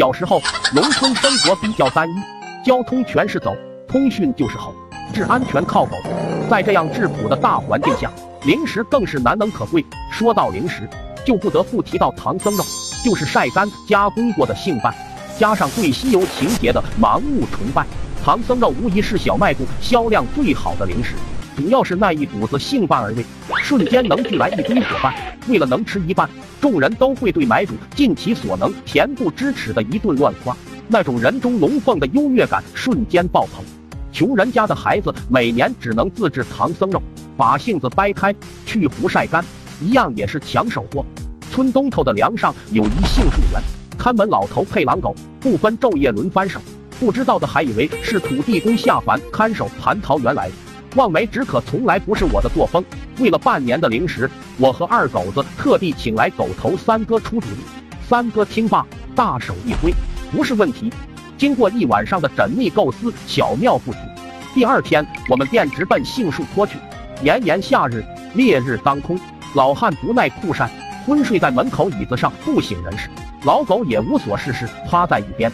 小时候，农村生活比较单一，交通全是走，通讯就是吼，治安全靠狗。在这样质朴的大环境下，零食更是难能可贵。说到零食，就不得不提到唐僧肉，就是晒干加工过的杏瓣，加上对西游情节的盲目崇拜，唐僧肉无疑是小卖部销量最好的零食。主要是那一股子杏瓣儿味，瞬间能聚来一堆伙伴。为了能吃一半，众人都会对买主尽其所能、恬不知耻的一顿乱夸，那种人中龙凤的优越感瞬间爆棚。穷人家的孩子每年只能自制唐僧肉，把杏子掰开去核晒干，一样也是抢手货。村东头的梁上有一杏树园，看门老头配狼狗，不分昼夜轮番守。不知道的还以为是土地公下凡看守蟠桃园来。望梅止渴从来不是我的作风。为了半年的零食，我和二狗子特地请来狗头三哥出主意。三哥听罢，大手一挥，不是问题。经过一晚上的缜密构思，巧妙布局，第二天我们便直奔杏树坡去。炎炎夏日，烈日当空，老汉不耐酷晒，昏睡在门口椅子上不省人事。老狗也无所事事，趴在一边。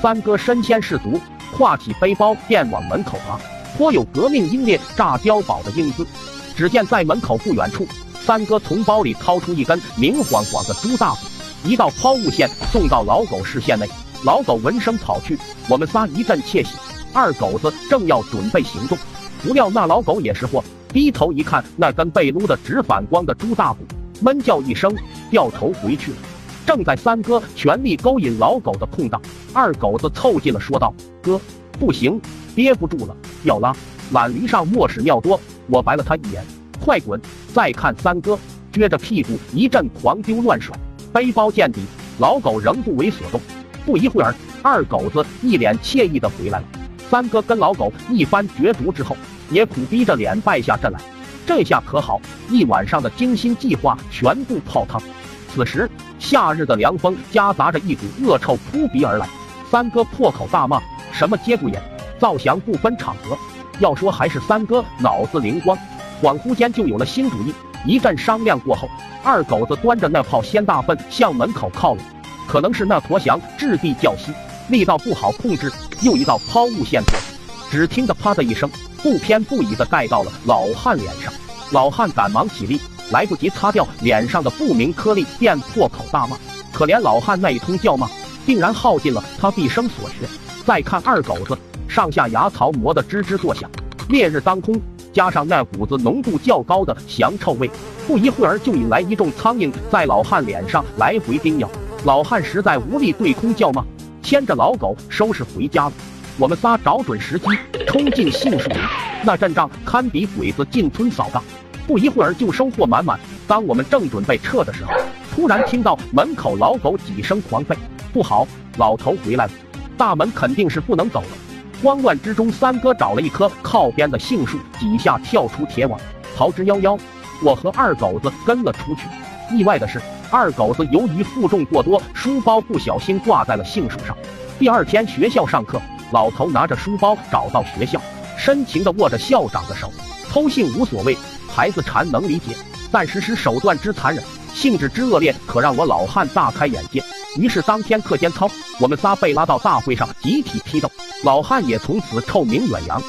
三哥身先士卒，挎起背包便往门口爬。颇有革命英烈炸碉堡的英姿。只见在门口不远处，三哥从包里掏出一根明晃晃的猪大骨，一道抛物线送到老狗视线内。老狗闻声跑去，我们仨一阵窃喜。二狗子正要准备行动，不料那老狗也识货，低头一看那根被撸得直反光的猪大骨，闷叫一声，掉头回去了。正在三哥全力勾引老狗的空档，二狗子凑近了说道：“哥，不行，憋不住了。”要拉，懒驴上磨屎尿多。我白了。他一眼，快滚！再看三哥，撅着屁股一阵狂丢乱甩，背包见底，老狗仍不为所动。不一会儿，二狗子一脸惬意的回来了。三哥跟老狗一番角逐之后，也苦逼着脸败下阵来。这下可好，一晚上的精心计划全部泡汤。此时，夏日的凉风夹杂着一股恶臭扑鼻而来，三哥破口大骂：“什么接骨眼！”造祥不分场合，要说还是三哥脑子灵光，恍惚间就有了新主意。一阵商量过后，二狗子端着那泡鲜大粪向门口靠拢。可能是那驼翔质地较稀，力道不好控制，又一道抛物线过，只听得啪的一声，不偏不倚的盖到了老汉脸上。老汉赶忙起立，来不及擦掉脸上的不明颗粒，便破口大骂。可怜老汉那一通叫骂，定然耗尽了他毕生所学。再看二狗子。上下牙槽磨得吱吱作响，烈日当空，加上那股子浓度较高的翔臭味，不一会儿就引来一众苍蝇在老汉脸上来回叮咬。老汉实在无力对空叫骂，牵着老狗收拾回家了。我们仨找准时机冲进杏树林，那阵仗堪比鬼子进村扫荡，不一会儿就收获满满。当我们正准备撤的时候，突然听到门口老狗几声狂吠，不好，老头回来了，大门肯定是不能走了。慌乱之中，三哥找了一棵靠边的杏树几下跳出铁网，逃之夭夭。我和二狗子跟了出去。意外的是，二狗子由于负重过多，书包不小心挂在了杏树上。第二天学校上课，老头拿着书包找到学校，深情地握着校长的手。偷杏无所谓，孩子馋能理解，但实施手段之残忍，性质之恶劣，可让我老汉大开眼界。于是当天课间操，我们仨被拉到大会上集体批斗。老汉也从此臭名远扬。